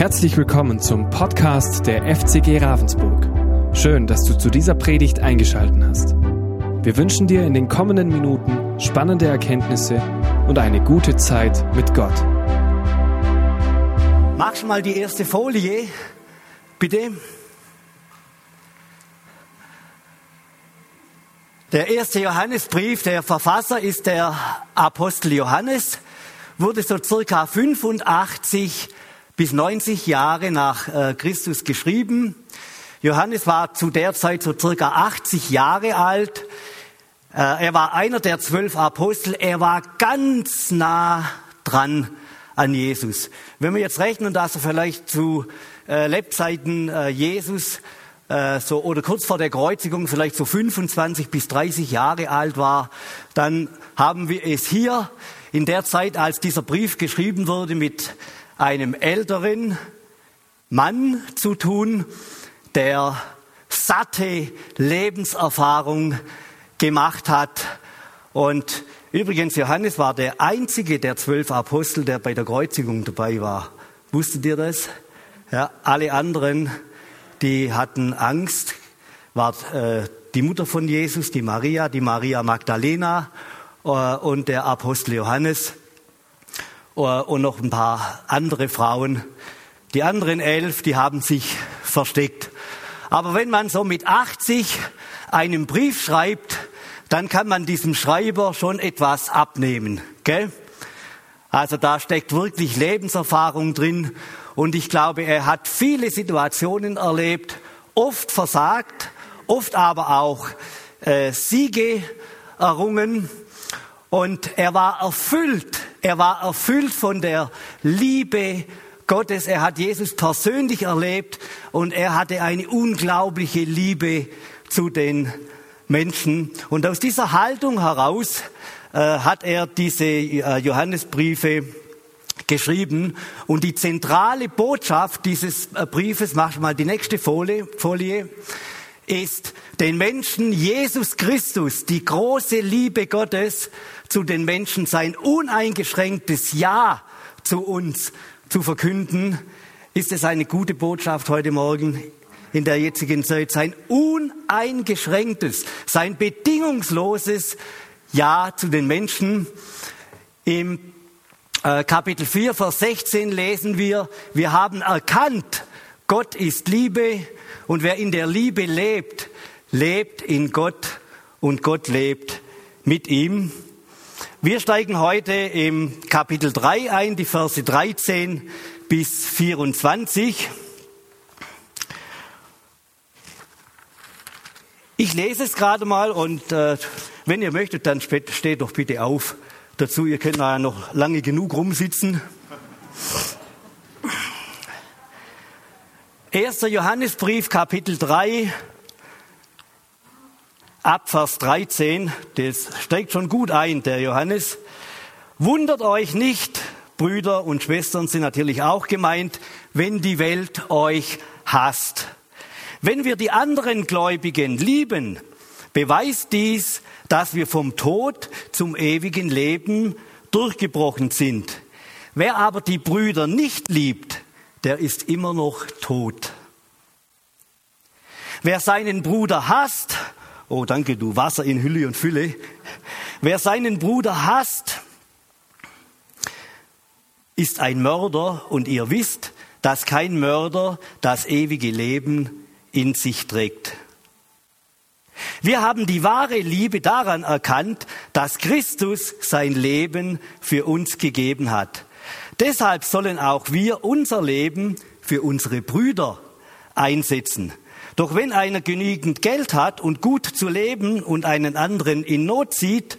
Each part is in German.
Herzlich willkommen zum Podcast der FCG Ravensburg. Schön, dass du zu dieser Predigt eingeschaltet hast. Wir wünschen dir in den kommenden Minuten spannende Erkenntnisse und eine gute Zeit mit Gott. Magst du mal die erste Folie, bitte? Der erste Johannesbrief, der Verfasser ist der Apostel Johannes, wurde so circa 85 bis 90 Jahre nach äh, Christus geschrieben. Johannes war zu der Zeit so circa 80 Jahre alt. Äh, er war einer der zwölf Apostel. Er war ganz nah dran an Jesus. Wenn wir jetzt rechnen, dass er vielleicht zu äh, Lebzeiten Jesus so oder kurz vor der Kreuzigung vielleicht so 25 bis 30 Jahre alt war, dann haben wir es hier in der Zeit, als dieser Brief geschrieben wurde, mit einem älteren Mann zu tun, der satte Lebenserfahrung gemacht hat. Und übrigens, Johannes war der einzige der zwölf Apostel, der bei der Kreuzigung dabei war. Wusstet ihr das? Ja, alle anderen, die hatten Angst, war äh, die Mutter von Jesus, die Maria, die Maria Magdalena äh, und der Apostel Johannes. Äh, und noch ein paar andere Frauen. Die anderen elf, die haben sich versteckt. Aber wenn man so mit 80 einen Brief schreibt, dann kann man diesem Schreiber schon etwas abnehmen. Gell? Also da steckt wirklich Lebenserfahrung drin. Und ich glaube, er hat viele Situationen erlebt, oft versagt, oft aber auch äh, Siege errungen. Und er war erfüllt er war erfüllt von der Liebe Gottes. Er hat Jesus persönlich erlebt und er hatte eine unglaubliche Liebe zu den Menschen. Und aus dieser Haltung heraus äh, hat er diese äh, Johannesbriefe geschrieben. Und die zentrale Botschaft dieses äh, Briefes, mach mal die nächste Folie, Folie ist den Menschen Jesus Christus, die große Liebe Gottes zu den Menschen, sein uneingeschränktes Ja zu uns zu verkünden. Ist es eine gute Botschaft heute Morgen in der jetzigen Zeit? Sein uneingeschränktes, sein bedingungsloses Ja zu den Menschen. Im äh, Kapitel 4, Vers 16 lesen wir, wir haben erkannt, Gott ist Liebe und wer in der Liebe lebt, lebt in Gott und Gott lebt mit ihm. Wir steigen heute im Kapitel 3 ein, die Verse 13 bis 24. Ich lese es gerade mal und äh, wenn ihr möchtet, dann steht doch bitte auf dazu. Ihr könnt ja noch lange genug rumsitzen. 1. Johannesbrief, Kapitel 3, Abvers 13, das steigt schon gut ein, der Johannes. Wundert euch nicht, Brüder und Schwestern sind natürlich auch gemeint, wenn die Welt euch hasst. Wenn wir die anderen Gläubigen lieben, beweist dies, dass wir vom Tod zum ewigen Leben durchgebrochen sind. Wer aber die Brüder nicht liebt, der ist immer noch tot. Wer seinen Bruder hasst, oh danke du, Wasser in Hülle und Fülle, wer seinen Bruder hasst, ist ein Mörder und ihr wisst, dass kein Mörder das ewige Leben in sich trägt. Wir haben die wahre Liebe daran erkannt, dass Christus sein Leben für uns gegeben hat. Deshalb sollen auch wir unser Leben für unsere Brüder einsetzen. Doch wenn einer genügend Geld hat und gut zu leben und einen anderen in Not sieht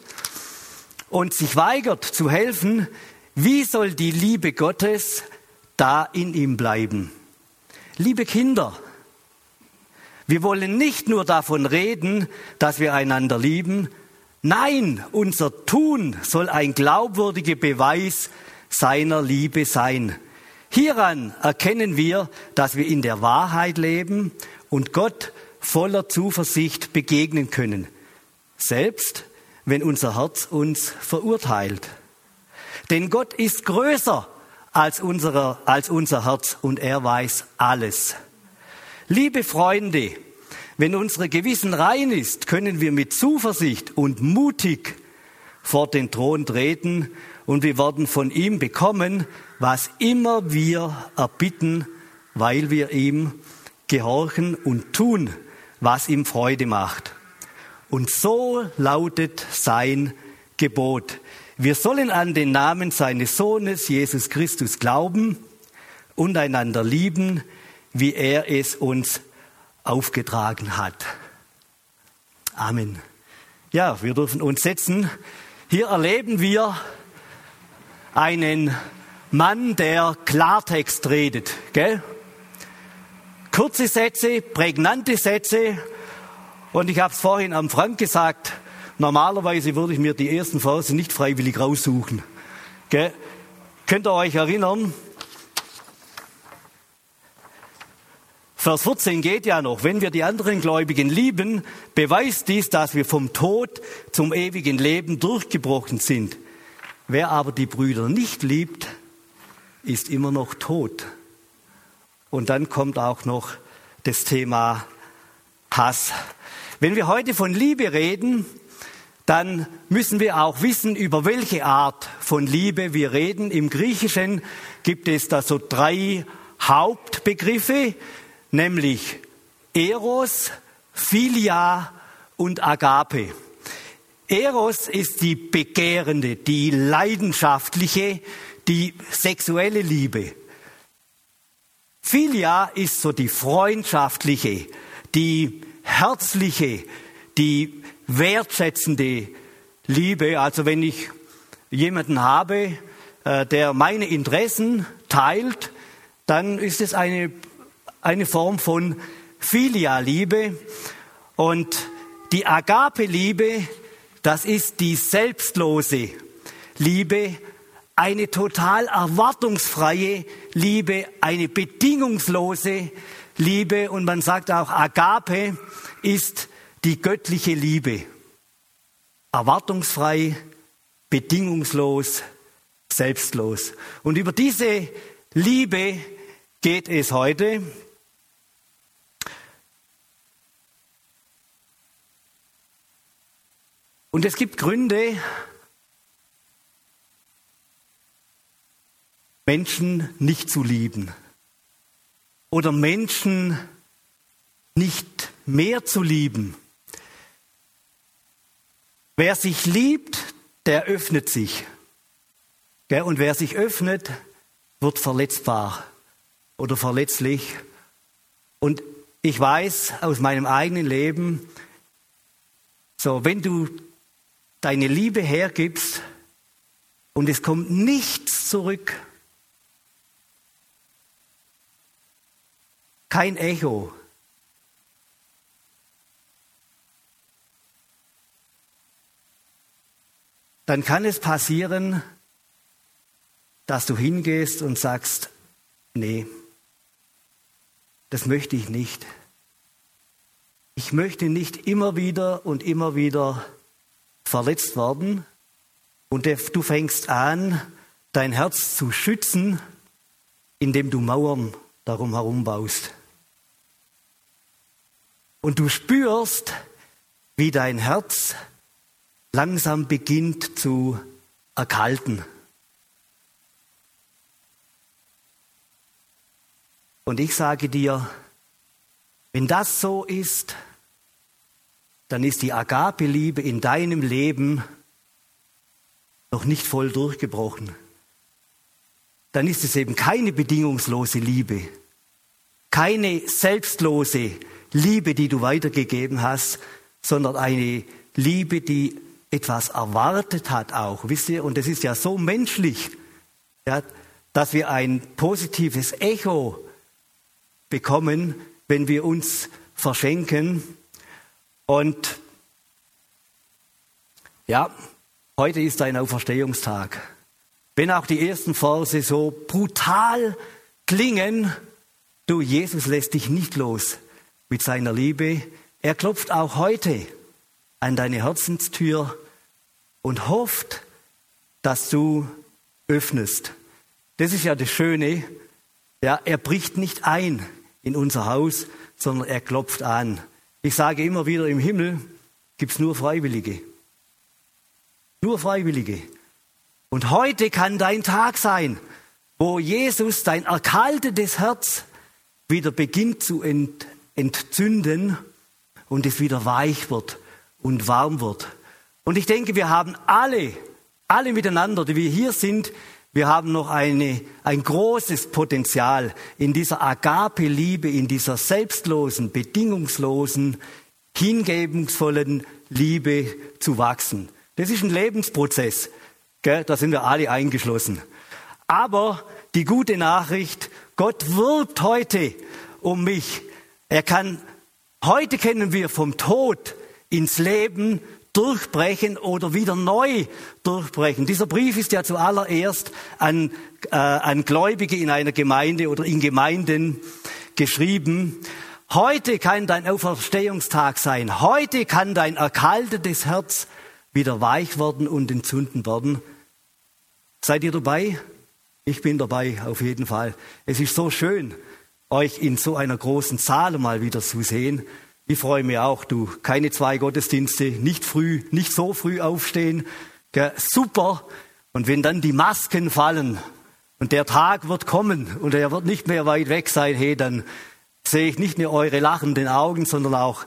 und sich weigert zu helfen, wie soll die Liebe Gottes da in ihm bleiben? Liebe Kinder, wir wollen nicht nur davon reden, dass wir einander lieben, nein, unser Tun soll ein glaubwürdiger Beweis seiner Liebe sein. Hieran erkennen wir, dass wir in der Wahrheit leben und Gott voller Zuversicht begegnen können, selbst wenn unser Herz uns verurteilt. Denn Gott ist größer als, unserer, als unser Herz und er weiß alles. Liebe Freunde, wenn unsere Gewissen rein ist, können wir mit Zuversicht und mutig vor den Thron treten und wir werden von ihm bekommen, was immer wir erbitten, weil wir ihm gehorchen und tun, was ihm Freude macht. Und so lautet sein Gebot. Wir sollen an den Namen seines Sohnes Jesus Christus glauben und einander lieben, wie er es uns aufgetragen hat. Amen. Ja, wir dürfen uns setzen. Hier erleben wir einen Mann, der Klartext redet. Gell? Kurze Sätze, prägnante Sätze. Und ich habe es vorhin am Frank gesagt, normalerweise würde ich mir die ersten Verse nicht freiwillig raussuchen. Gell? Könnt ihr euch erinnern? Vers 14 geht ja noch, wenn wir die anderen Gläubigen lieben, beweist dies, dass wir vom Tod zum ewigen Leben durchgebrochen sind. Wer aber die Brüder nicht liebt, ist immer noch tot. Und dann kommt auch noch das Thema Hass. Wenn wir heute von Liebe reden, dann müssen wir auch wissen, über welche Art von Liebe wir reden. Im Griechischen gibt es da so drei Hauptbegriffe, nämlich Eros, Philia und Agape. Eros ist die begehrende, die leidenschaftliche, die sexuelle Liebe. Philia ist so die freundschaftliche, die herzliche, die wertschätzende Liebe. Also wenn ich jemanden habe, äh, der meine Interessen teilt, dann ist es eine, eine Form von Philia-Liebe. Und die Agape-Liebe, das ist die selbstlose Liebe, eine total erwartungsfreie Liebe, eine bedingungslose Liebe und man sagt auch, Agape ist die göttliche Liebe. Erwartungsfrei, bedingungslos, selbstlos. Und über diese Liebe geht es heute. Und es gibt Gründe, Menschen nicht zu lieben oder Menschen nicht mehr zu lieben. Wer sich liebt, der öffnet sich. Und wer sich öffnet, wird verletzbar oder verletzlich. Und ich weiß aus meinem eigenen Leben, so, wenn du deine Liebe hergibst und es kommt nichts zurück, kein Echo, dann kann es passieren, dass du hingehst und sagst, nee, das möchte ich nicht. Ich möchte nicht immer wieder und immer wieder verletzt werden. Und du fängst an, dein Herz zu schützen, indem du Mauern darum herum baust. Und du spürst, wie dein Herz langsam beginnt zu erkalten. Und ich sage dir, wenn das so ist, dann ist die Agape-Liebe in deinem Leben noch nicht voll durchgebrochen. Dann ist es eben keine bedingungslose Liebe, keine selbstlose Liebe, die du weitergegeben hast, sondern eine Liebe, die etwas erwartet hat auch, wisst ihr? Und es ist ja so menschlich, ja, dass wir ein positives Echo bekommen, wenn wir uns verschenken. Und ja, heute ist ein Auferstehungstag. Wenn auch die ersten Verse so brutal klingen, du, Jesus lässt dich nicht los mit seiner Liebe. Er klopft auch heute an deine Herzenstür und hofft, dass du öffnest. das ist ja das Schöne, ja, er bricht nicht ein in unser Haus, sondern er klopft an. Ich sage immer wieder, im Himmel gibt es nur Freiwillige. Nur Freiwillige. Und heute kann dein Tag sein, wo Jesus dein erkaltetes Herz wieder beginnt zu ent entzünden und es wieder weich wird und warm wird. Und ich denke, wir haben alle, alle miteinander, die wir hier sind, wir haben noch eine, ein großes Potenzial in dieser Agape-Liebe, in dieser selbstlosen, bedingungslosen, hingebungsvollen Liebe zu wachsen. Das ist ein Lebensprozess. Gell? Da sind wir alle eingeschlossen. Aber die gute Nachricht, Gott wirbt heute um mich. Er kann, heute kennen wir vom Tod ins Leben durchbrechen oder wieder neu durchbrechen. Dieser Brief ist ja zuallererst an, äh, an Gläubige in einer Gemeinde oder in Gemeinden geschrieben. Heute kann dein Auferstehungstag sein. Heute kann dein erkaltetes Herz wieder weich werden und entzünden werden. Seid ihr dabei? Ich bin dabei, auf jeden Fall. Es ist so schön, euch in so einer großen Zahl mal wieder zu sehen. Ich freue mich auch, du. Keine zwei Gottesdienste, nicht früh, nicht so früh aufstehen. Ja, super. Und wenn dann die Masken fallen und der Tag wird kommen und er wird nicht mehr weit weg sein, hey, dann sehe ich nicht nur eure lachenden Augen, sondern auch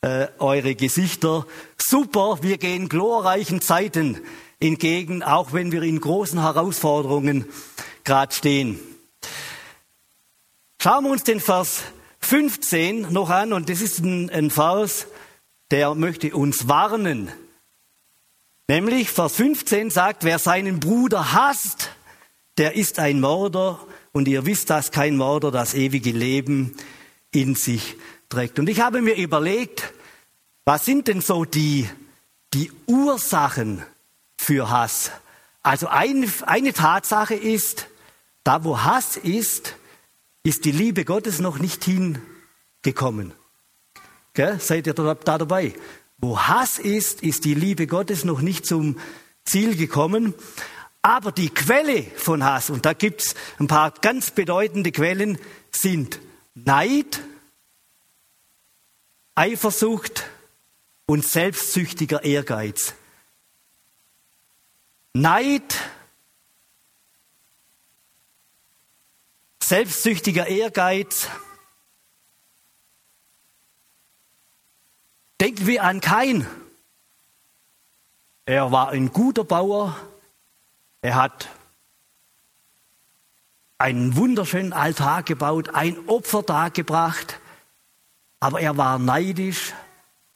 äh, eure Gesichter. Super, wir gehen glorreichen Zeiten entgegen, auch wenn wir in großen Herausforderungen gerade stehen. Schauen wir uns den Vers 15 noch an und das ist ein, ein Vers, der möchte uns warnen. Nämlich Vers 15 sagt, wer seinen Bruder hasst, der ist ein Mörder und ihr wisst, dass kein Mörder das ewige Leben in sich trägt. Und ich habe mir überlegt, was sind denn so die, die Ursachen für Hass? Also ein, eine Tatsache ist, da wo Hass ist, ist die Liebe Gottes noch nicht hingekommen. Gell? Seid ihr da, da dabei? Wo Hass ist, ist die Liebe Gottes noch nicht zum Ziel gekommen. Aber die Quelle von Hass, und da gibt es ein paar ganz bedeutende Quellen, sind Neid, Eifersucht und selbstsüchtiger Ehrgeiz. Neid, selbstsüchtiger Ehrgeiz. Denken wir an Kain. Er war ein guter Bauer. Er hat einen wunderschönen Altar gebaut, ein Opfer dargebracht. Aber er war neidisch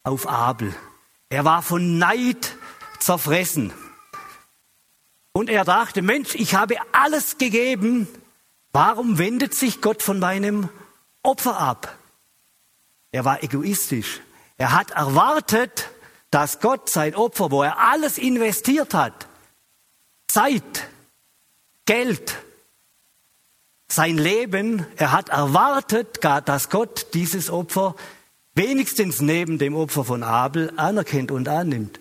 auf Abel. Er war von Neid zerfressen. Und er dachte, Mensch, ich habe alles gegeben, Warum wendet sich Gott von meinem Opfer ab? Er war egoistisch. Er hat erwartet, dass Gott sein Opfer, wo er alles investiert hat, Zeit, Geld, sein Leben, er hat erwartet, dass Gott dieses Opfer wenigstens neben dem Opfer von Abel anerkennt und annimmt.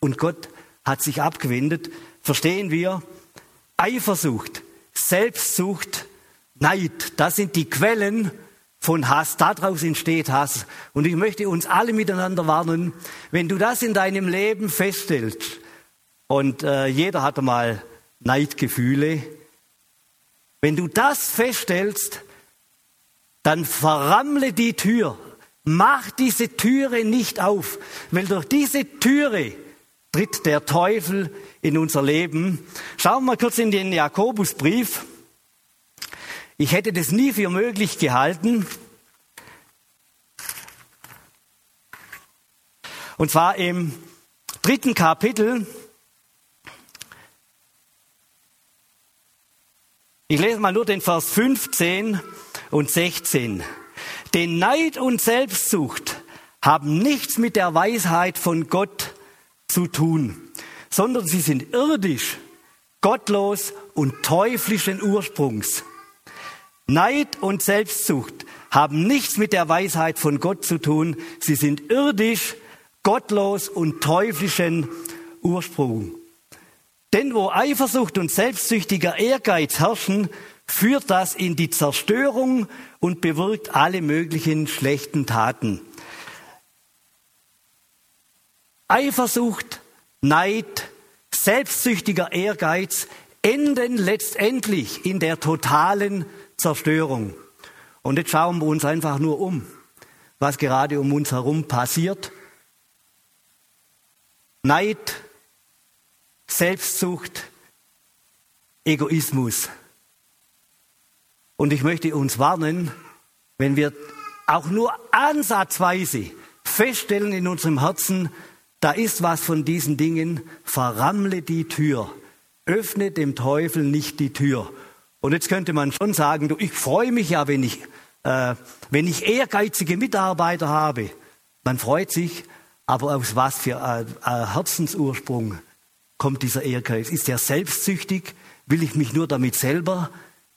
Und Gott hat sich abgewendet. Verstehen wir? Eifersucht, Selbstsucht, Neid, das sind die Quellen von Hass. Daraus entsteht Hass. Und ich möchte uns alle miteinander warnen, wenn du das in deinem Leben feststellst, und äh, jeder hat einmal Neidgefühle, wenn du das feststellst, dann verrammle die Tür. Mach diese Türe nicht auf, weil durch diese Türe tritt der Teufel in unser Leben. Schauen wir mal kurz in den Jakobusbrief. Ich hätte das nie für möglich gehalten. Und zwar im dritten Kapitel. Ich lese mal nur den Vers 15 und 16. Den Neid und Selbstsucht haben nichts mit der Weisheit von Gott zu tun sondern sie sind irdisch, gottlos und teuflischen Ursprungs. Neid und Selbstsucht haben nichts mit der Weisheit von Gott zu tun. Sie sind irdisch, gottlos und teuflischen Ursprung. Denn wo Eifersucht und selbstsüchtiger Ehrgeiz herrschen, führt das in die Zerstörung und bewirkt alle möglichen schlechten Taten. Eifersucht, Neid, selbstsüchtiger Ehrgeiz enden letztendlich in der totalen Zerstörung. Und jetzt schauen wir uns einfach nur um, was gerade um uns herum passiert. Neid, Selbstsucht, Egoismus. Und ich möchte uns warnen, wenn wir auch nur ansatzweise feststellen in unserem Herzen, da ist was von diesen Dingen, verrammle die Tür, öffne dem Teufel nicht die Tür. Und jetzt könnte man schon sagen, du, ich freue mich ja, wenn ich, äh, wenn ich ehrgeizige Mitarbeiter habe. Man freut sich, aber aus was für äh, äh, Herzensursprung kommt dieser Ehrgeiz? Ist er selbstsüchtig? Will ich mich nur damit selber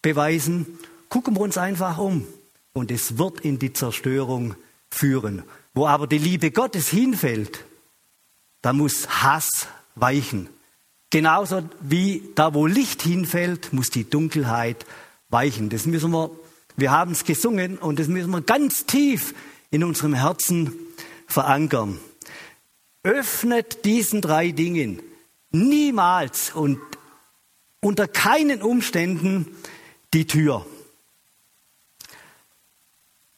beweisen? Gucken wir uns einfach um. Und es wird in die Zerstörung führen. Wo aber die Liebe Gottes hinfällt, da muss Hass weichen. Genauso wie da, wo Licht hinfällt, muss die Dunkelheit weichen. Das müssen wir, wir haben es gesungen und das müssen wir ganz tief in unserem Herzen verankern. Öffnet diesen drei Dingen niemals und unter keinen Umständen die Tür.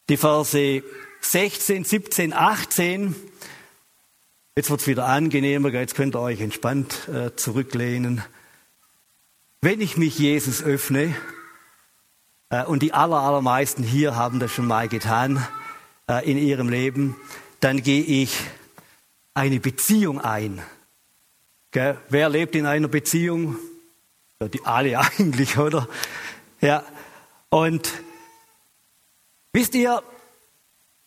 Die Verse 16, 17, 18 Jetzt wird es wieder angenehmer, jetzt könnt ihr euch entspannt äh, zurücklehnen. Wenn ich mich Jesus öffne, äh, und die aller, allermeisten hier haben das schon mal getan äh, in ihrem Leben, dann gehe ich eine Beziehung ein. Gell? Wer lebt in einer Beziehung? Ja, die alle eigentlich, oder? Ja. Und wisst ihr,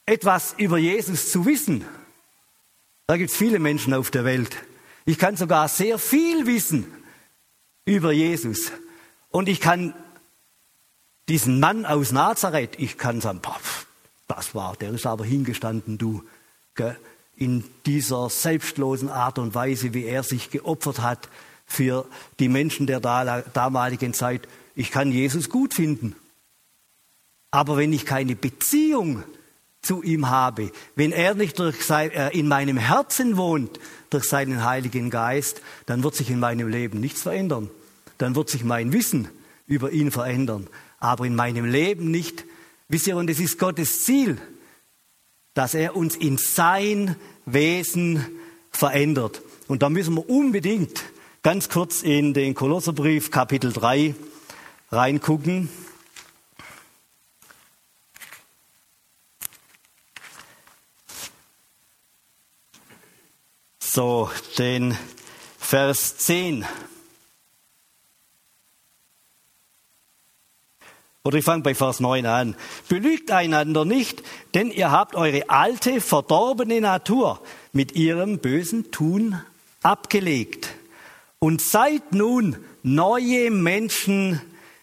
etwas über Jesus zu wissen, da gibt es viele Menschen auf der Welt. Ich kann sogar sehr viel wissen über Jesus. Und ich kann diesen Mann aus Nazareth, ich kann sagen, das war, der ist aber hingestanden, du, in dieser selbstlosen Art und Weise, wie er sich geopfert hat für die Menschen der damaligen Zeit. Ich kann Jesus gut finden. Aber wenn ich keine Beziehung zu ihm habe, wenn er nicht sein, äh, in meinem Herzen wohnt, durch seinen Heiligen Geist, dann wird sich in meinem Leben nichts verändern. Dann wird sich mein Wissen über ihn verändern. Aber in meinem Leben nicht. Wisst ihr, und es ist Gottes Ziel, dass er uns in sein Wesen verändert. Und da müssen wir unbedingt ganz kurz in den Kolosserbrief Kapitel 3 reingucken. So, den Vers 10. Oder ich fange bei Vers 9 an. Belügt einander nicht, denn ihr habt eure alte, verdorbene Natur mit ihrem bösen Tun abgelegt und seid nun neue Menschen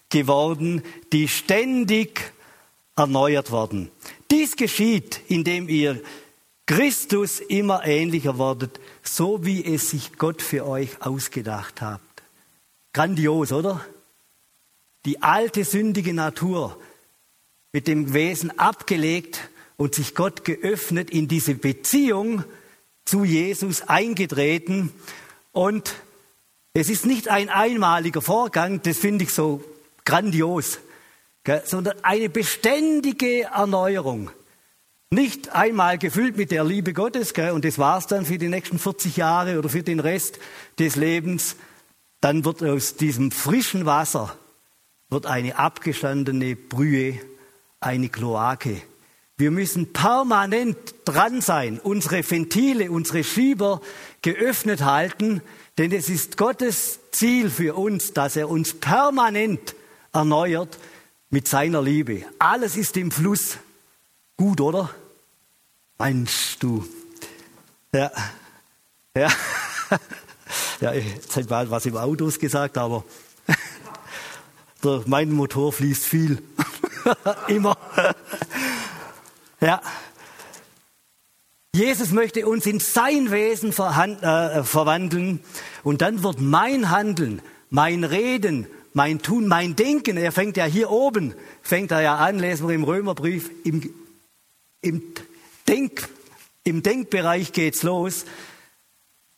geworden, die ständig erneuert werden. Dies geschieht, indem ihr Christus immer ähnlicher werdet, so wie es sich Gott für euch ausgedacht hat. Grandios, oder? Die alte sündige Natur mit dem Wesen abgelegt und sich Gott geöffnet, in diese Beziehung zu Jesus eingetreten. Und es ist nicht ein einmaliger Vorgang, das finde ich so grandios, sondern eine beständige Erneuerung. Nicht einmal gefüllt mit der Liebe Gottes, gell, und das war's dann für die nächsten 40 Jahre oder für den Rest des Lebens. Dann wird aus diesem frischen Wasser wird eine abgestandene Brühe, eine Kloake. Wir müssen permanent dran sein, unsere Ventile, unsere Schieber geöffnet halten, denn es ist Gottes Ziel für uns, dass er uns permanent erneuert mit seiner Liebe. Alles ist im Fluss. Gut, oder? Meinst du? Ja, ja, ja, jetzt hätte mal was im Autos gesagt, aber mein Motor fließt viel. Immer. ja. Jesus möchte uns in sein Wesen äh, verwandeln und dann wird mein Handeln, mein Reden, mein Tun, mein Denken, er fängt ja hier oben, fängt er ja an, lesen wir im Römerbrief, im, im, Denk, im Denkbereich geht's los,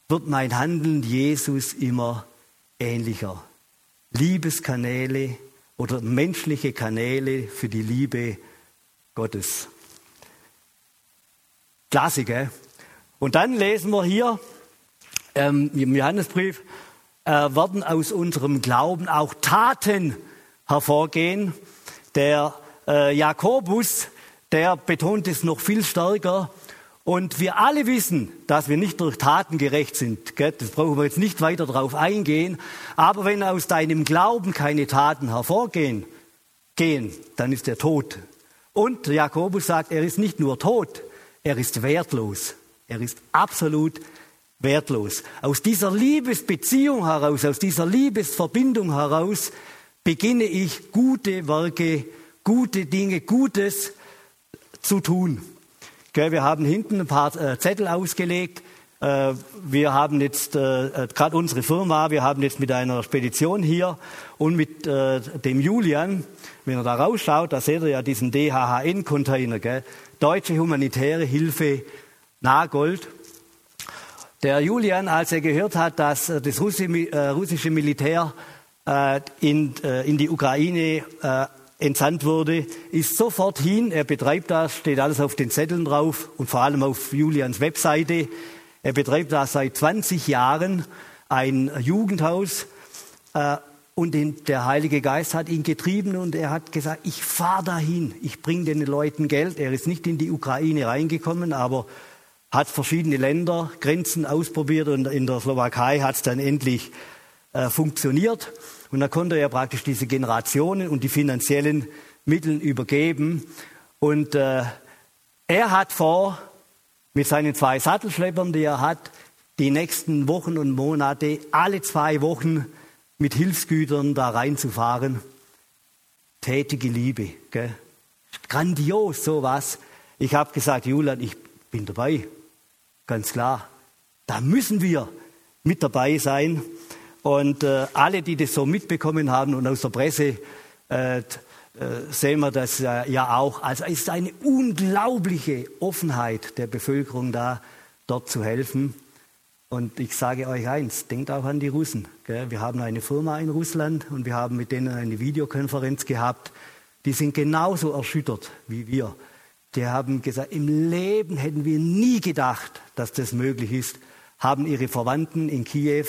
wird mein Handeln Jesus immer ähnlicher. Liebeskanäle oder menschliche Kanäle für die Liebe Gottes. Klasse, gell? Und dann lesen wir hier ähm, im Johannesbrief, äh, werden aus unserem Glauben auch Taten hervorgehen. Der äh, Jakobus, der betont es noch viel stärker. Und wir alle wissen, dass wir nicht durch Taten gerecht sind. Das brauchen wir jetzt nicht weiter darauf eingehen. Aber wenn aus deinem Glauben keine Taten hervorgehen, gehen, dann ist er tot. Und Jakobus sagt, er ist nicht nur tot, er ist wertlos. Er ist absolut wertlos. Aus dieser Liebesbeziehung heraus, aus dieser Liebesverbindung heraus beginne ich gute Werke, gute Dinge, Gutes zu tun. Wir haben hinten ein paar äh, Zettel ausgelegt. Äh, wir haben jetzt äh, gerade unsere Firma, wir haben jetzt mit einer Spedition hier und mit dem Julian, wenn er da rausschaut, da seht ihr ja diesen DHHN-Container, Deutsche Humanitäre Hilfe Nagold. Der Julian, als er gehört hat, dass das russische Militär in, in die Ukraine entsandt wurde, ist sofort hin. Er betreibt das, steht alles auf den Zetteln drauf und vor allem auf Julians Webseite. Er betreibt da seit 20 Jahren ein Jugendhaus äh, und den, der Heilige Geist hat ihn getrieben und er hat gesagt, ich fahre dahin, ich bringe den Leuten Geld. Er ist nicht in die Ukraine reingekommen, aber hat verschiedene Länder, Grenzen ausprobiert und in der Slowakei hat es dann endlich äh, funktioniert. Und da konnte er praktisch diese Generationen und die finanziellen Mittel übergeben. Und äh, er hat vor, mit seinen zwei Sattelschleppern, die er hat, die nächsten Wochen und Monate alle zwei Wochen mit Hilfsgütern da reinzufahren. Tätige Liebe. Gell? Grandios sowas. Ich habe gesagt, Julian, ich bin dabei. Ganz klar. Da müssen wir mit dabei sein. Und äh, alle, die das so mitbekommen haben und aus der Presse äh, äh, sehen wir das äh, ja auch. Also es ist eine unglaubliche Offenheit der Bevölkerung da, dort zu helfen. Und ich sage euch eins, denkt auch an die Russen. Wir haben eine Firma in Russland und wir haben mit denen eine Videokonferenz gehabt. Die sind genauso erschüttert wie wir. Die haben gesagt, im Leben hätten wir nie gedacht, dass das möglich ist, haben ihre Verwandten in Kiew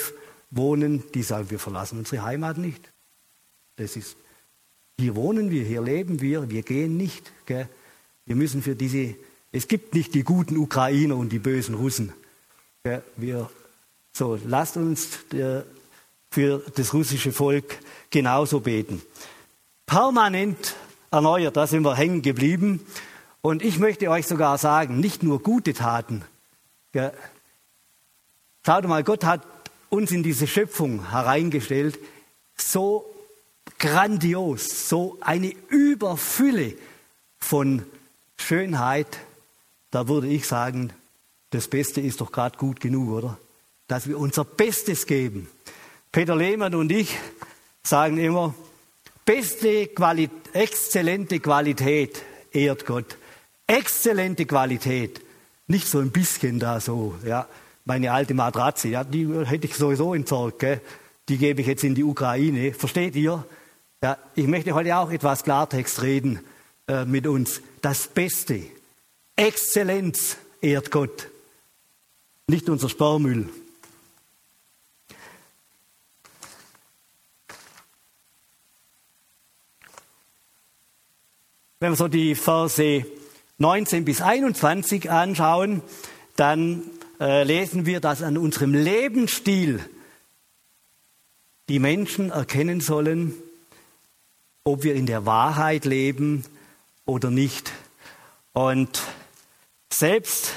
wohnen, die sagen, wir verlassen unsere Heimat nicht. Das ist, hier wohnen wir, hier leben wir, wir gehen nicht. Gell? Wir müssen für diese, es gibt nicht die guten Ukrainer und die bösen Russen. Gell? Wir, so, lasst uns der, für das russische Volk genauso beten. Permanent erneuert, da sind wir hängen geblieben. Und ich möchte euch sogar sagen, nicht nur gute Taten. Gell? Schaut mal, Gott hat uns in diese Schöpfung hereingestellt, so grandios, so eine Überfülle von Schönheit, da würde ich sagen, das Beste ist doch gerade gut genug, oder? Dass wir unser Bestes geben. Peter Lehmann und ich sagen immer, beste Qualität, exzellente Qualität ehrt Gott. Exzellente Qualität. Nicht so ein bisschen da so, ja meine alte Matratze, ja, die hätte ich sowieso entsorgt, gell? die gebe ich jetzt in die Ukraine. Versteht ihr? Ja, ich möchte heute auch etwas Klartext reden äh, mit uns. Das Beste, Exzellenz ehrt Gott, nicht unser Sparmüll. Wenn wir so die Verse 19 bis 21 anschauen, dann äh, lesen wir, dass an unserem Lebensstil die Menschen erkennen sollen, ob wir in der Wahrheit leben oder nicht. Und selbst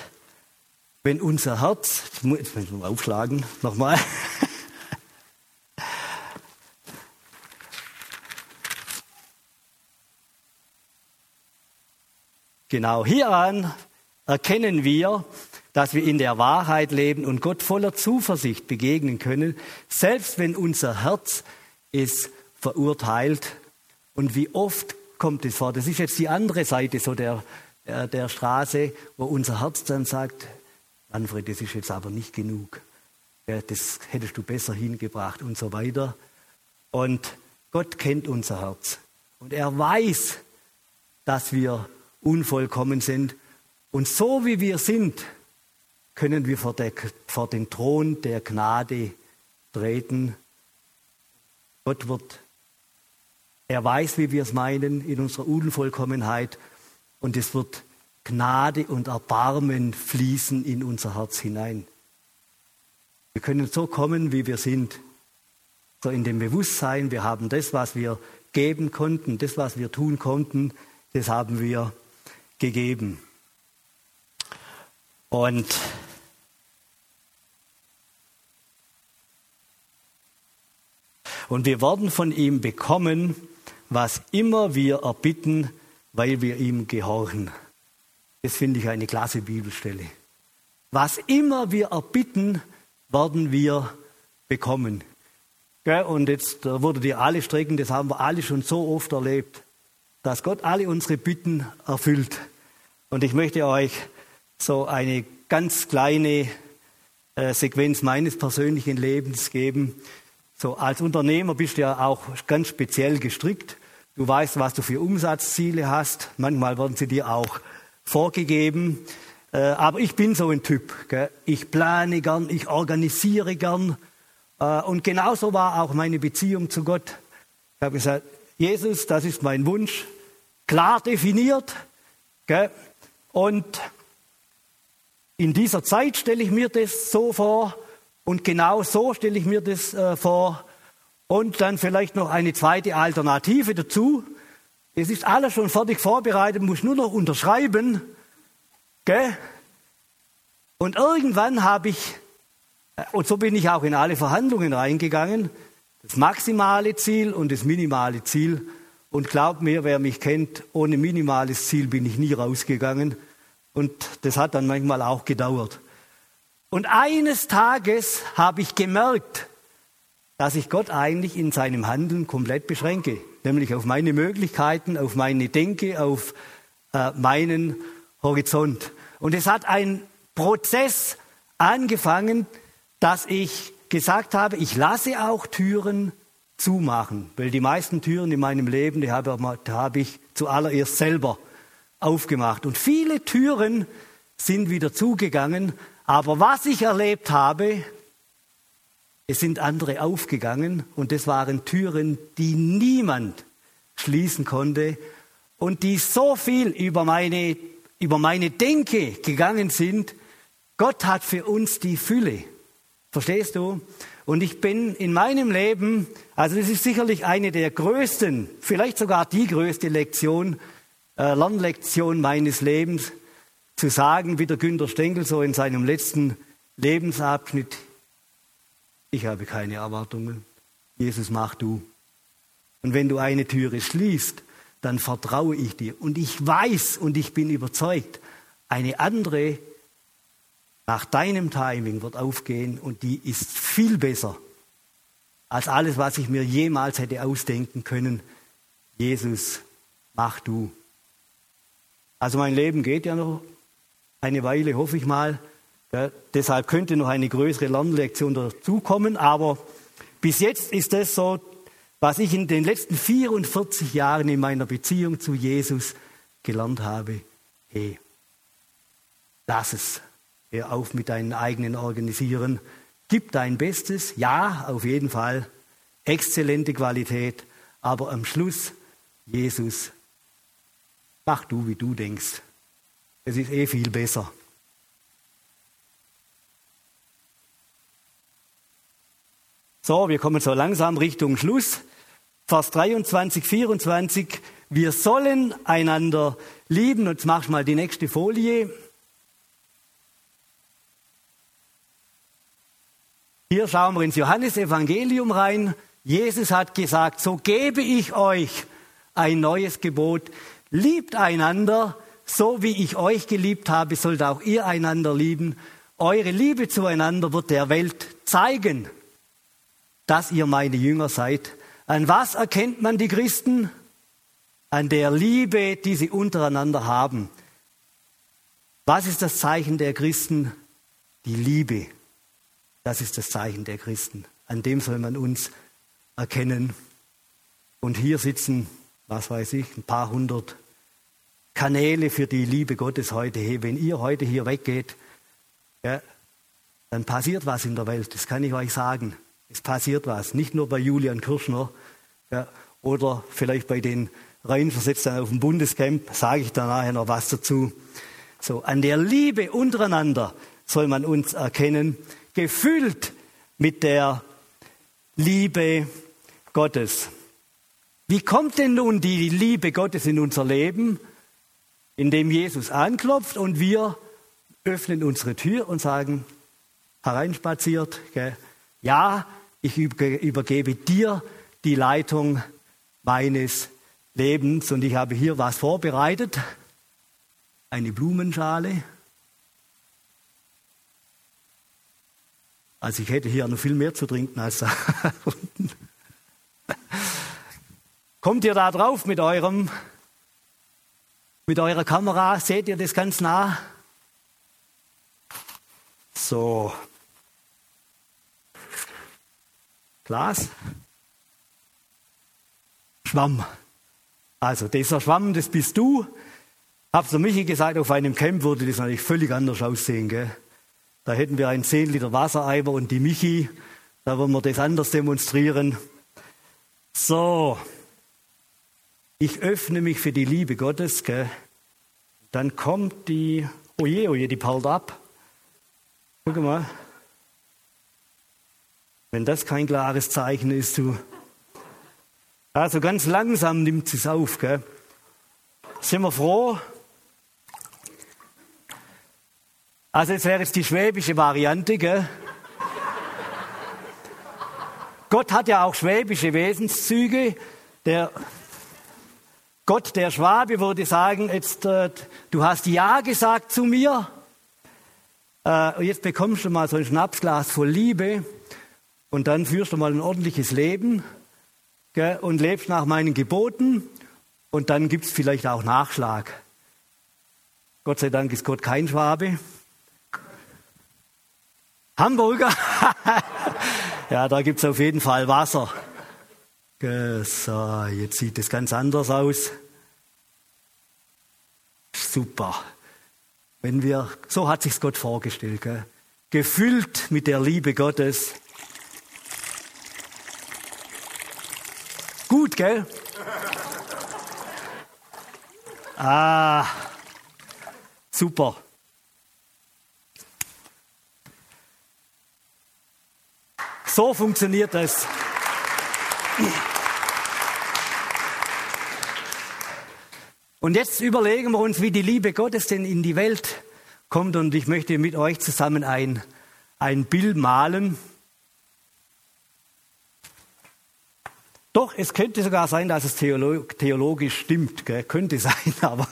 wenn unser Herz, jetzt muss ich mal aufschlagen, nochmal. genau hieran erkennen wir, dass wir in der Wahrheit leben und Gott voller Zuversicht begegnen können, selbst wenn unser Herz es verurteilt. Und wie oft kommt es vor? Das ist jetzt die andere Seite so der, der, der Straße, wo unser Herz dann sagt, Manfred, das ist jetzt aber nicht genug. Das hättest du besser hingebracht und so weiter. Und Gott kennt unser Herz. Und er weiß, dass wir unvollkommen sind. Und so wie wir sind, können wir vor, der, vor den Thron der Gnade treten. Gott wird, er weiß, wie wir es meinen in unserer Unvollkommenheit. Und es wird Gnade und Erbarmen fließen in unser Herz hinein. Wir können so kommen, wie wir sind so in dem Bewusstsein, wir haben das, was wir geben konnten, das, was wir tun konnten, das haben wir gegeben. Und Und wir werden von ihm bekommen, was immer wir erbitten, weil wir ihm gehorchen. Das finde ich eine klasse Bibelstelle. Was immer wir erbitten, werden wir bekommen. Und jetzt wurde die alle strecken, das haben wir alle schon so oft erlebt, dass Gott alle unsere Bitten erfüllt. Und ich möchte euch so eine ganz kleine äh, Sequenz meines persönlichen Lebens geben. So als Unternehmer bist du ja auch ganz speziell gestrickt. Du weißt, was du für Umsatzziele hast. Manchmal werden sie dir auch vorgegeben. Äh, aber ich bin so ein Typ. Ich plane gern, ich organisiere gern. Äh, und genauso war auch meine Beziehung zu Gott. Ich habe gesagt, Jesus, das ist mein Wunsch, klar definiert. Und in dieser Zeit stelle ich mir das so vor und genau so stelle ich mir das äh, vor. Und dann vielleicht noch eine zweite Alternative dazu. Es ist alles schon fertig vorbereitet, muss nur noch unterschreiben. Und irgendwann habe ich und so bin ich auch in alle Verhandlungen reingegangen. Das maximale Ziel und das minimale Ziel. Und glaubt mir, wer mich kennt, ohne minimales Ziel bin ich nie rausgegangen. Und das hat dann manchmal auch gedauert. Und eines Tages habe ich gemerkt, dass ich Gott eigentlich in seinem Handeln komplett beschränke. Nämlich auf meine Möglichkeiten, auf meine Denke, auf äh, meinen Horizont. Und es hat ein Prozess angefangen, dass ich gesagt habe, ich lasse auch Türen zumachen, weil die meisten Türen in meinem Leben, die habe, die habe ich zuallererst selber aufgemacht. Und viele Türen sind wieder zugegangen, aber was ich erlebt habe, es sind andere aufgegangen und das waren Türen, die niemand schließen konnte und die so viel über meine, über meine Denke gegangen sind. Gott hat für uns die Fülle. Verstehst du? Und ich bin in meinem Leben, also das ist sicherlich eine der größten, vielleicht sogar die größte Lektion, äh, Lernlektion meines Lebens, zu sagen, wie der Günter Stengel so in seinem letzten Lebensabschnitt, ich habe keine Erwartungen. Jesus, mach du. Und wenn du eine Türe schließt, dann vertraue ich dir. Und ich weiß und ich bin überzeugt, eine andere nach deinem Timing wird aufgehen und die ist viel besser als alles, was ich mir jemals hätte ausdenken können. Jesus, mach du. Also mein Leben geht ja noch eine Weile, hoffe ich mal. Ja, deshalb könnte noch eine größere Lernlektion dazukommen. Aber bis jetzt ist das so, was ich in den letzten 44 Jahren in meiner Beziehung zu Jesus gelernt habe. Hey, lass es. Hör auf mit deinen eigenen Organisieren. Gib dein Bestes, ja, auf jeden Fall. Exzellente Qualität. Aber am Schluss, Jesus, mach du, wie du denkst. Es ist eh viel besser. So, wir kommen so langsam Richtung Schluss. Vers 23, 24. Wir sollen einander lieben. Und jetzt machst du mal die nächste Folie. Hier schauen wir ins Johannesevangelium rein. Jesus hat gesagt, so gebe ich euch ein neues Gebot. Liebt einander, so wie ich euch geliebt habe, sollt auch ihr einander lieben. Eure Liebe zueinander wird der Welt zeigen, dass ihr meine Jünger seid. An was erkennt man die Christen? An der Liebe, die sie untereinander haben. Was ist das Zeichen der Christen? Die Liebe. Das ist das Zeichen der Christen. An dem soll man uns erkennen. Und hier sitzen, was weiß ich, ein paar hundert Kanäle für die Liebe Gottes heute. Hey, wenn ihr heute hier weggeht, ja, dann passiert was in der Welt. Das kann ich euch sagen. Es passiert was. Nicht nur bei Julian Kirschner ja, oder vielleicht bei den Reinversetzten auf dem Bundescamp, sage ich da nachher noch was dazu. So, an der Liebe untereinander soll man uns erkennen, gefüllt mit der Liebe Gottes. Wie kommt denn nun die Liebe Gottes in unser Leben? Indem Jesus anklopft und wir öffnen unsere Tür und sagen, hereinspaziert, gell? ja, ich übergebe dir die Leitung meines Lebens und ich habe hier was vorbereitet, eine Blumenschale. Also ich hätte hier noch viel mehr zu trinken als da unten. Kommt ihr da drauf mit eurem, mit eurer Kamera? Seht ihr das ganz nah? So. Glas. Schwamm. Also dieser Schwamm, das bist du. Hab's der Michi gesagt, auf einem Camp würde das natürlich völlig anders aussehen. Gell? Da hätten wir einen 10 Liter Wassereimer und die Michi, da würden wir das anders demonstrieren. So, ich öffne mich für die Liebe Gottes, gell? dann kommt die, oje, oje, die pallt ab. Guck mal. Wenn das kein klares Zeichen ist, du. Also ganz langsam nimmt es auf. Gell? Sind wir froh? Also jetzt wäre es die schwäbische Variante. Gell? Gott hat ja auch schwäbische Wesenszüge. Der Gott, der Schwabe, würde sagen, jetzt, äh, du hast Ja gesagt zu mir, äh, jetzt bekommst du mal so ein Schnapsglas voll Liebe und dann führst du mal ein ordentliches Leben gell, und lebst nach meinen Geboten und dann gibt es vielleicht auch Nachschlag. Gott sei Dank ist Gott kein Schwabe. Hamburger, ja, da gibt es auf jeden Fall Wasser. So, jetzt sieht es ganz anders aus. Super. Wenn wir, so hat sich Gott vorgestellt, gell? gefüllt mit der Liebe Gottes. Gut, gell? Ah, super. So funktioniert das. Und jetzt überlegen wir uns, wie die Liebe Gottes denn in die Welt kommt. Und ich möchte mit euch zusammen ein, ein Bild malen. Doch, es könnte sogar sein, dass es theologisch stimmt. Gell? Könnte sein, aber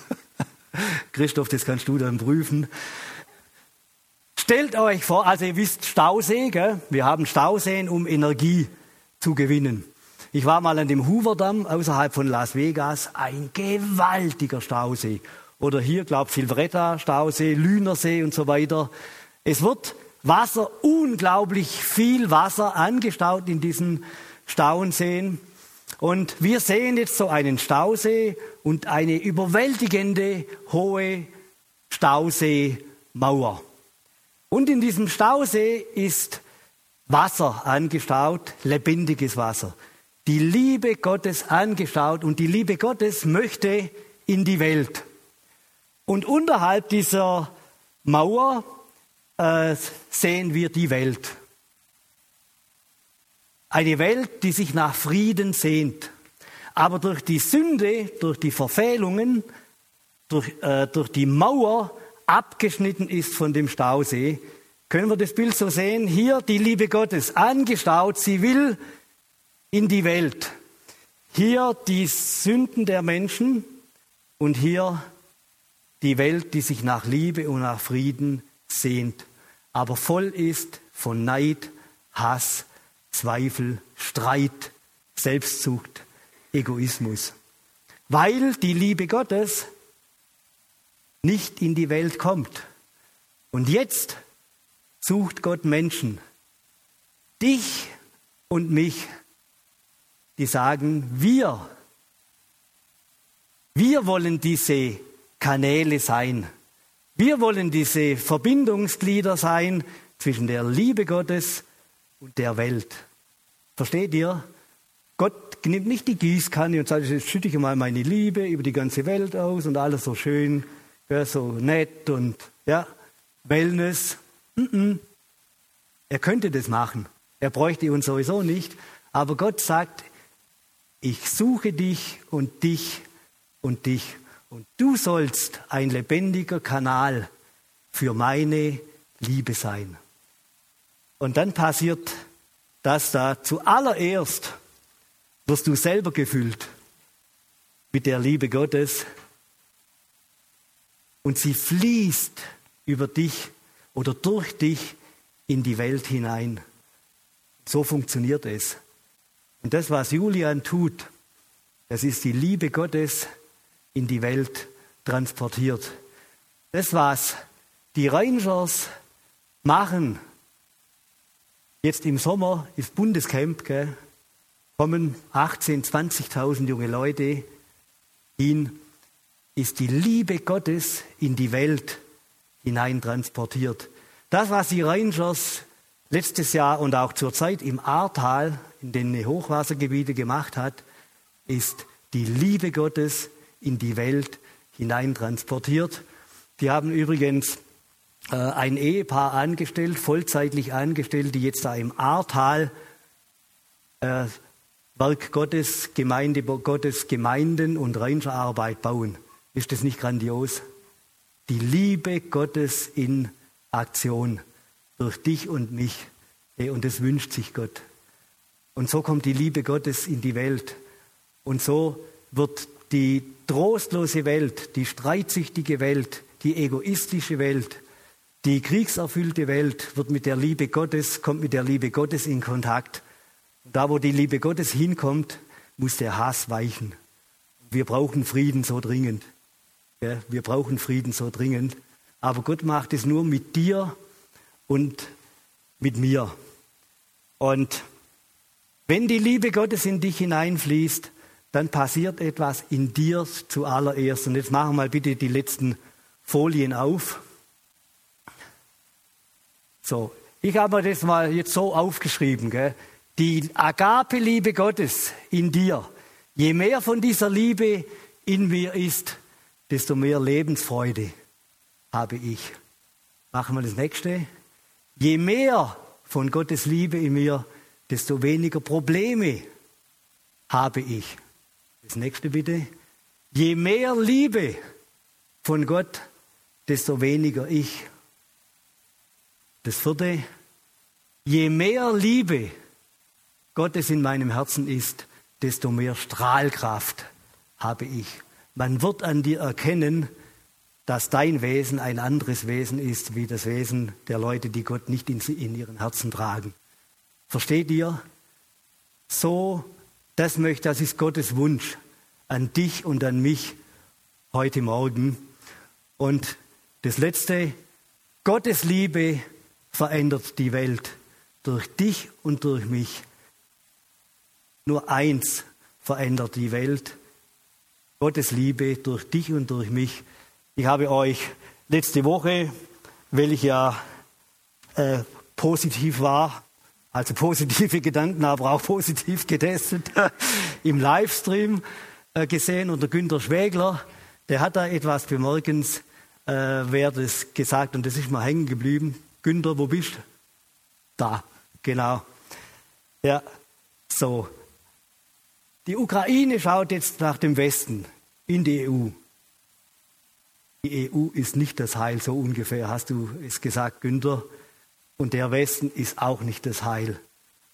Christoph, das kannst du dann prüfen. Stellt euch vor, also ihr wisst Stausee, gell? wir haben Stauseen, um Energie zu gewinnen. Ich war mal an dem Hoover-Damm außerhalb von Las Vegas, ein gewaltiger Stausee. Oder hier, glaube ich, Silvretta, Stausee, Lünersee und so weiter. Es wird Wasser, unglaublich viel Wasser angestaut in diesen Stauenseen. Und wir sehen jetzt so einen Stausee und eine überwältigende hohe Stauseemauer. Und in diesem Stausee ist Wasser angestaut, lebendiges Wasser die Liebe Gottes angeschaut und die Liebe Gottes möchte in die Welt. Und unterhalb dieser Mauer äh, sehen wir die Welt. Eine Welt, die sich nach Frieden sehnt. Aber durch die Sünde, durch die Verfehlungen, durch, äh, durch die Mauer abgeschnitten ist von dem Stausee. Können wir das Bild so sehen? Hier die Liebe Gottes angestaut. Sie will in die Welt. Hier die Sünden der Menschen und hier die Welt, die sich nach Liebe und nach Frieden sehnt, aber voll ist von Neid, Hass, Zweifel, Streit, Selbstsucht, Egoismus. Weil die Liebe Gottes nicht in die Welt kommt. Und jetzt sucht Gott Menschen, dich und mich, die sagen, wir, wir wollen diese Kanäle sein. Wir wollen diese Verbindungsglieder sein zwischen der Liebe Gottes und der Welt. Versteht ihr? Gott nimmt nicht die Gießkanne und sagt, jetzt schütte ich mal meine Liebe über die ganze Welt aus und alles so schön, ja, so nett und ja, Wellness. Mm -mm. Er könnte das machen. Er bräuchte uns sowieso nicht. Aber Gott sagt, ich suche dich und dich und dich. Und du sollst ein lebendiger Kanal für meine Liebe sein. Und dann passiert das da. Zuallererst wirst du selber gefüllt mit der Liebe Gottes. Und sie fließt über dich oder durch dich in die Welt hinein. So funktioniert es. Und das, was Julian tut, das ist die Liebe Gottes in die Welt transportiert. Das, was die Rangers machen, jetzt im Sommer ist Bundescamp, gell, kommen 18.000, 20.000 junge Leute hin, ist die Liebe Gottes in die Welt hineintransportiert. Das, was die Rangers letztes Jahr und auch zur Zeit im Ahrtal, in den Hochwassergebiete gemacht hat, ist die Liebe Gottes in die Welt hineintransportiert. Die haben übrigens äh, ein Ehepaar angestellt, vollzeitlich angestellt, die jetzt da im Ahrtal äh, Werk Gottes, Gemeinde Gottes, Gemeinden und Rangerarbeit bauen. Ist das nicht grandios? Die Liebe Gottes in Aktion durch dich und mich. Und das wünscht sich Gott. Und so kommt die Liebe Gottes in die Welt. Und so wird die trostlose Welt, die streitsüchtige Welt, die egoistische Welt, die kriegserfüllte Welt wird mit der Liebe Gottes, kommt mit der Liebe Gottes in Kontakt. Und da, wo die Liebe Gottes hinkommt, muss der Hass weichen. Wir brauchen Frieden so dringend. Wir brauchen Frieden so dringend. Aber Gott macht es nur mit dir und mit mir. Und wenn die Liebe Gottes in dich hineinfließt, dann passiert etwas in dir zuallererst. Und jetzt machen wir mal bitte die letzten Folien auf. So, ich habe das mal jetzt so aufgeschrieben. Gell? Die Agape-Liebe Gottes in dir. Je mehr von dieser Liebe in mir ist, desto mehr Lebensfreude habe ich. Machen wir das nächste. Je mehr von Gottes Liebe in mir, desto weniger Probleme habe ich. Das nächste bitte. Je mehr Liebe von Gott, desto weniger ich. Das vierte. Je mehr Liebe Gottes in meinem Herzen ist, desto mehr Strahlkraft habe ich. Man wird an dir erkennen, dass dein Wesen ein anderes Wesen ist wie das Wesen der Leute, die Gott nicht in, ihren Herzen tragen. Versteht ihr? So, das möchte, das ist Gottes Wunsch an dich und an mich heute Morgen. Und das Letzte, Gottes Liebe verändert die Welt durch dich und durch mich. Nur eins verändert die Welt, Gottes Liebe durch dich und durch mich. Ich habe euch letzte Woche, weil ich ja äh, positiv war, also positive Gedanken, aber auch positiv getestet, im Livestream äh, gesehen unter Günter Schwägler. Der hat da etwas bemerkenswertes äh, gesagt und das ist mal hängen geblieben. Günter, wo bist du? Da, genau. Ja, so. Die Ukraine schaut jetzt nach dem Westen, in die EU. Die EU ist nicht das Heil, so ungefähr hast du es gesagt, Günther. Und der Westen ist auch nicht das Heil.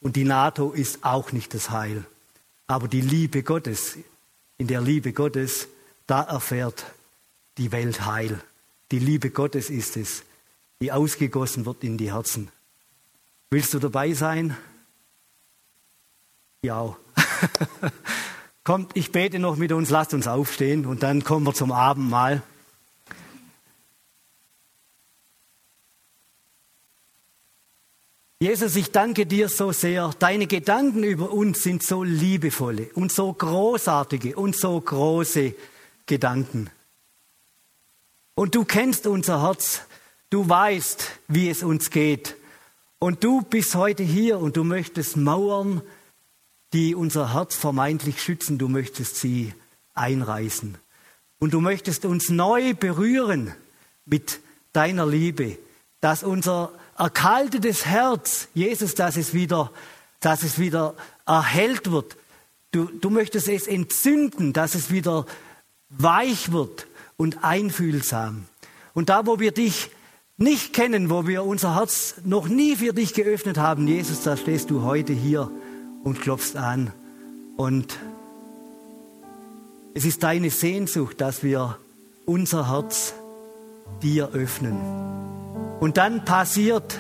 Und die NATO ist auch nicht das Heil. Aber die Liebe Gottes, in der Liebe Gottes, da erfährt die Welt heil. Die Liebe Gottes ist es, die ausgegossen wird in die Herzen. Willst du dabei sein? Ja. Kommt, ich bete noch mit uns, lasst uns aufstehen und dann kommen wir zum Abendmahl. Jesus, ich danke dir so sehr. Deine Gedanken über uns sind so liebevolle und so großartige und so große Gedanken. Und du kennst unser Herz. Du weißt, wie es uns geht. Und du bist heute hier und du möchtest Mauern, die unser Herz vermeintlich schützen, du möchtest sie einreißen. Und du möchtest uns neu berühren mit deiner Liebe, dass unser erkaltetes Herz, Jesus, dass es wieder, dass es wieder erhellt wird. Du, du möchtest es entzünden, dass es wieder weich wird und einfühlsam. Und da, wo wir dich nicht kennen, wo wir unser Herz noch nie für dich geöffnet haben, Jesus, da stehst du heute hier und klopfst an. Und es ist deine Sehnsucht, dass wir unser Herz dir öffnen. Und dann passiert,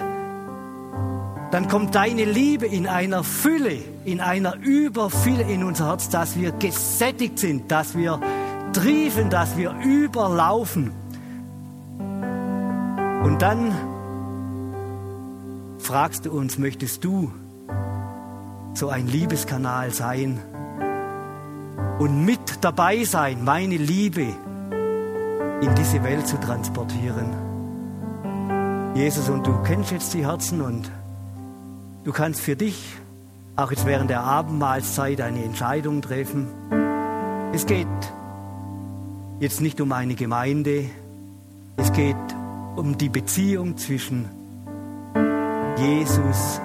dann kommt deine Liebe in einer Fülle, in einer Überfülle in unser Herz, dass wir gesättigt sind, dass wir triefen, dass wir überlaufen. Und dann fragst du uns, möchtest du so ein Liebeskanal sein und mit dabei sein, meine Liebe in diese Welt zu transportieren? Jesus, und du kennst jetzt die Herzen und du kannst für dich auch jetzt während der Abendmahlzeit eine Entscheidung treffen. Es geht jetzt nicht um eine Gemeinde, es geht um die Beziehung zwischen Jesus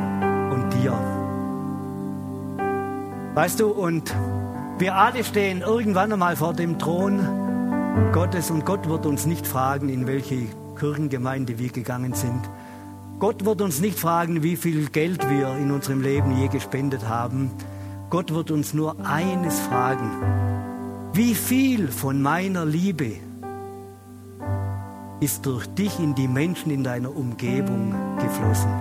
und dir. Weißt du, und wir alle stehen irgendwann einmal vor dem Thron Gottes und Gott wird uns nicht fragen, in welche Kirchengemeinde wir gegangen sind. Gott wird uns nicht fragen, wie viel Geld wir in unserem Leben je gespendet haben. Gott wird uns nur eines fragen. Wie viel von meiner Liebe ist durch dich in die Menschen in deiner Umgebung geflossen?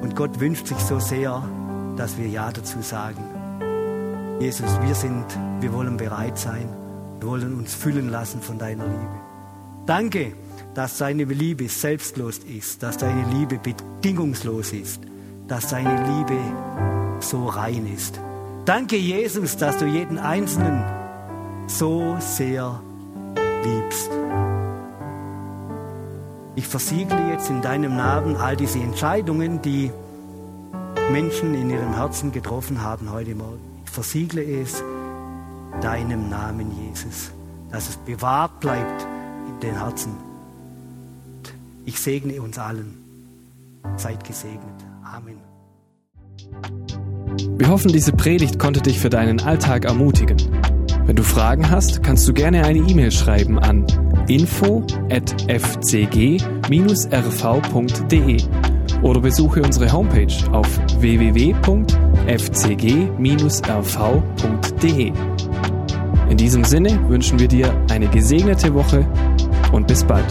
Und Gott wünscht sich so sehr, dass wir Ja dazu sagen. Jesus, wir sind, wir wollen bereit sein. Wir wollen uns füllen lassen von deiner Liebe. Danke, dass deine Liebe selbstlos ist, dass deine Liebe bedingungslos ist, dass deine Liebe so rein ist. Danke, Jesus, dass du jeden Einzelnen so sehr liebst. Ich versiegle jetzt in deinem Namen all diese Entscheidungen, die Menschen in ihrem Herzen getroffen haben heute Morgen. Ich versiegle es deinem Namen, Jesus, dass es bewahrt bleibt in den Herzen. Ich segne uns allen. Seid gesegnet. Amen. Wir hoffen, diese Predigt konnte dich für deinen Alltag ermutigen. Wenn du Fragen hast, kannst du gerne eine E-Mail schreiben an info@fcg-rv.de oder besuche unsere Homepage auf www.fcg-rv.de. In diesem Sinne wünschen wir dir eine gesegnete Woche und bis bald.